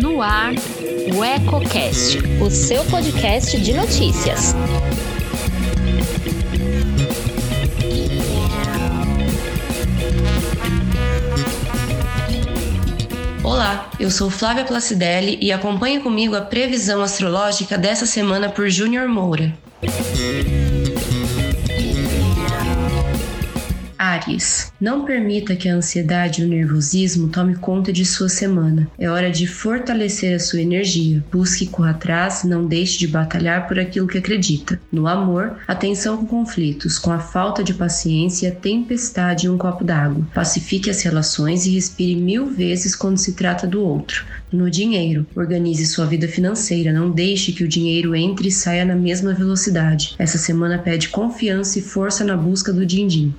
No ar, o EcoCast, o seu podcast de notícias. Olá, eu sou Flávia Placidelli e acompanhe comigo a previsão astrológica dessa semana por Júnior Moura. Não permita que a ansiedade e o nervosismo tome conta de sua semana. É hora de fortalecer a sua energia. Busque correr atrás, não deixe de batalhar por aquilo que acredita. No amor, atenção com conflitos, com a falta de paciência, a tempestade e um copo d'água. Pacifique as relações e respire mil vezes quando se trata do outro. No dinheiro, organize sua vida financeira, não deixe que o dinheiro entre e saia na mesma velocidade. Essa semana pede confiança e força na busca do din-din.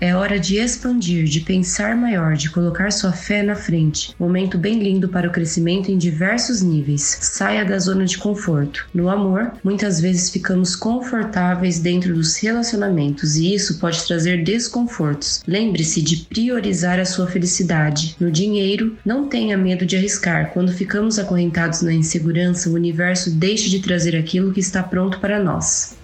É hora de expandir, de pensar maior, de colocar sua fé na frente. Momento bem lindo para o crescimento em diversos níveis. Saia da zona de conforto. No amor, muitas vezes ficamos confortáveis dentro dos relacionamentos e isso pode trazer desconfortos. Lembre-se de priorizar a sua felicidade. No dinheiro, não tenha medo de arriscar. Quando ficamos acorrentados na insegurança, o universo deixa de trazer aquilo que está pronto para nós.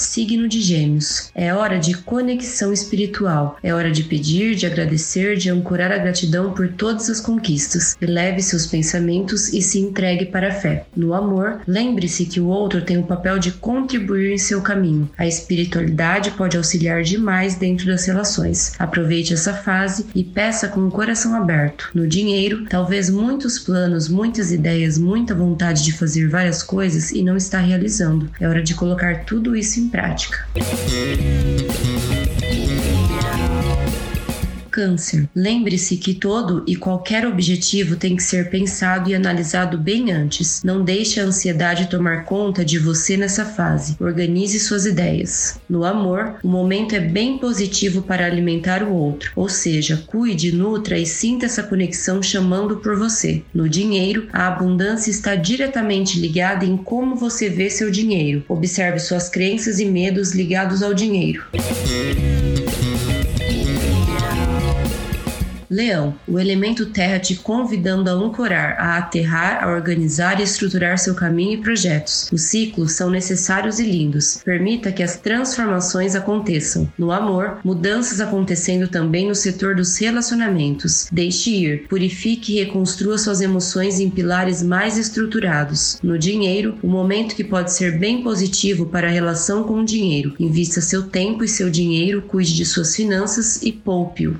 Signo de Gêmeos. É hora de conexão espiritual. É hora de pedir, de agradecer, de ancorar a gratidão por todas as conquistas. Eleve seus pensamentos e se entregue para a fé. No amor, lembre-se que o outro tem o papel de contribuir em seu caminho. A espiritualidade pode auxiliar demais dentro das relações. Aproveite essa fase e peça com o coração aberto. No dinheiro, talvez muitos planos, muitas ideias, muita vontade de fazer várias coisas e não está realizando. É hora de colocar tudo isso em prática. Câncer. Lembre-se que todo e qualquer objetivo tem que ser pensado e analisado bem antes. Não deixe a ansiedade tomar conta de você nessa fase. Organize suas ideias. No amor, o momento é bem positivo para alimentar o outro, ou seja, cuide, nutra e sinta essa conexão chamando por você. No dinheiro, a abundância está diretamente ligada em como você vê seu dinheiro. Observe suas crenças e medos ligados ao dinheiro. Leão, o elemento terra te convidando a ancorar, a aterrar, a organizar e estruturar seu caminho e projetos. Os ciclos são necessários e lindos. Permita que as transformações aconteçam. No amor, mudanças acontecendo também no setor dos relacionamentos. Deixe ir, purifique e reconstrua suas emoções em pilares mais estruturados. No dinheiro, o momento que pode ser bem positivo para a relação com o dinheiro. Invista seu tempo e seu dinheiro, cuide de suas finanças e poupe-o.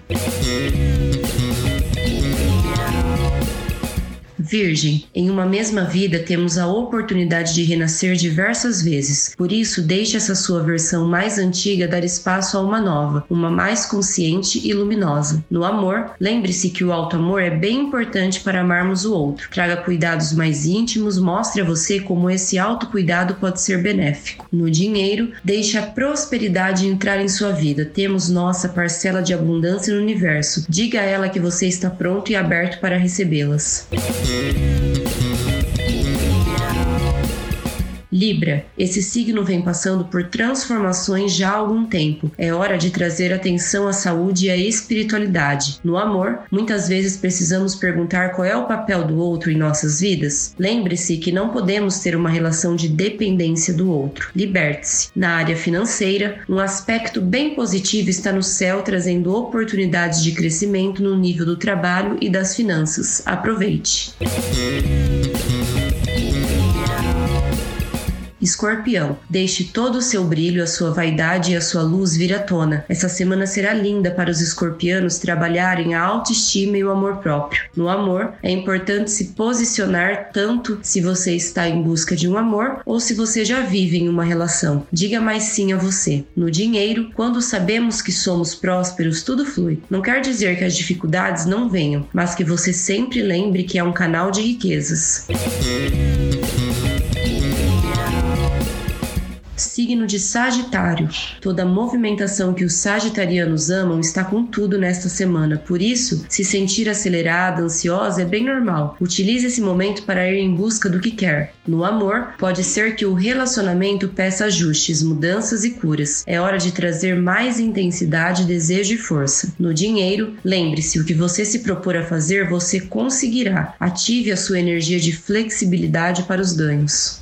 Virgem, em uma mesma vida temos a oportunidade de renascer diversas vezes. Por isso, deixe essa sua versão mais antiga dar espaço a uma nova, uma mais consciente e luminosa. No amor, lembre-se que o alto amor é bem importante para amarmos o outro. Traga cuidados mais íntimos, mostre a você como esse autocuidado pode ser benéfico. No dinheiro, deixe a prosperidade entrar em sua vida. Temos nossa parcela de abundância no universo. Diga a ela que você está pronto e aberto para recebê-las. you. Libra, esse signo vem passando por transformações já há algum tempo. É hora de trazer atenção à saúde e à espiritualidade. No amor, muitas vezes precisamos perguntar qual é o papel do outro em nossas vidas. Lembre-se que não podemos ter uma relação de dependência do outro. Liberte-se. Na área financeira, um aspecto bem positivo está no céu trazendo oportunidades de crescimento no nível do trabalho e das finanças. Aproveite. Escorpião, deixe todo o seu brilho, a sua vaidade e a sua luz vir à tona. Essa semana será linda para os escorpianos trabalharem a autoestima e o amor próprio. No amor, é importante se posicionar tanto se você está em busca de um amor ou se você já vive em uma relação. Diga mais sim a você. No dinheiro, quando sabemos que somos prósperos, tudo flui. Não quer dizer que as dificuldades não venham, mas que você sempre lembre que é um canal de riquezas. Signo de Sagitário. Toda a movimentação que os sagitarianos amam está com tudo nesta semana, por isso, se sentir acelerada, ansiosa é bem normal. Utilize esse momento para ir em busca do que quer. No amor, pode ser que o relacionamento peça ajustes, mudanças e curas. É hora de trazer mais intensidade, desejo e força. No dinheiro, lembre-se: o que você se propor a fazer, você conseguirá. Ative a sua energia de flexibilidade para os ganhos.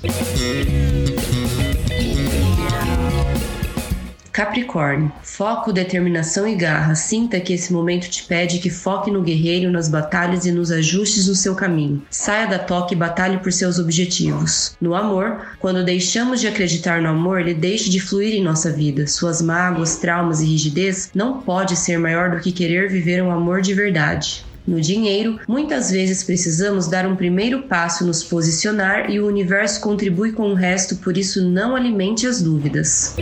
Capricórnio. Foco, determinação e garra. Sinta que esse momento te pede que foque no guerreiro, nas batalhas e nos ajustes no seu caminho. Saia da toque e batalhe por seus objetivos. No amor, quando deixamos de acreditar no amor, ele deixa de fluir em nossa vida. Suas mágoas, traumas e rigidez não pode ser maior do que querer viver um amor de verdade. No dinheiro, muitas vezes precisamos dar um primeiro passo, nos posicionar e o universo contribui com o resto, por isso não alimente as dúvidas.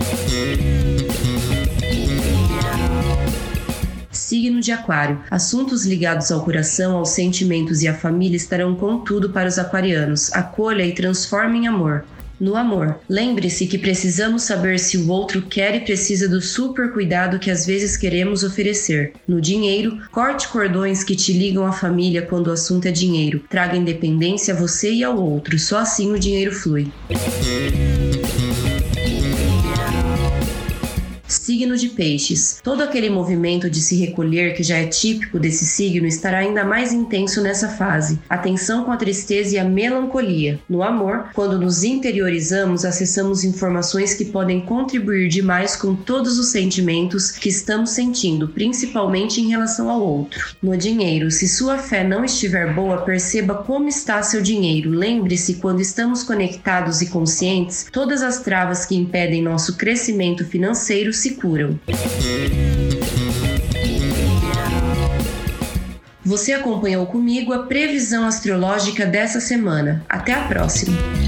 Signo de Aquário. Assuntos ligados ao coração, aos sentimentos e à família estarão com tudo para os aquarianos. Acolha e transforme em amor. No amor, lembre-se que precisamos saber se o outro quer e precisa do super cuidado que às vezes queremos oferecer. No dinheiro, corte cordões que te ligam à família quando o assunto é dinheiro. Traga independência a você e ao outro, só assim o dinheiro flui. Signo de Peixes. Todo aquele movimento de se recolher que já é típico desse signo estará ainda mais intenso nessa fase. Atenção com a tristeza e a melancolia. No amor, quando nos interiorizamos, acessamos informações que podem contribuir demais com todos os sentimentos que estamos sentindo, principalmente em relação ao outro. No dinheiro, se sua fé não estiver boa, perceba como está seu dinheiro. Lembre-se, quando estamos conectados e conscientes, todas as travas que impedem nosso crescimento financeiro se curam. Você acompanhou comigo a previsão astrológica dessa semana. Até a próxima!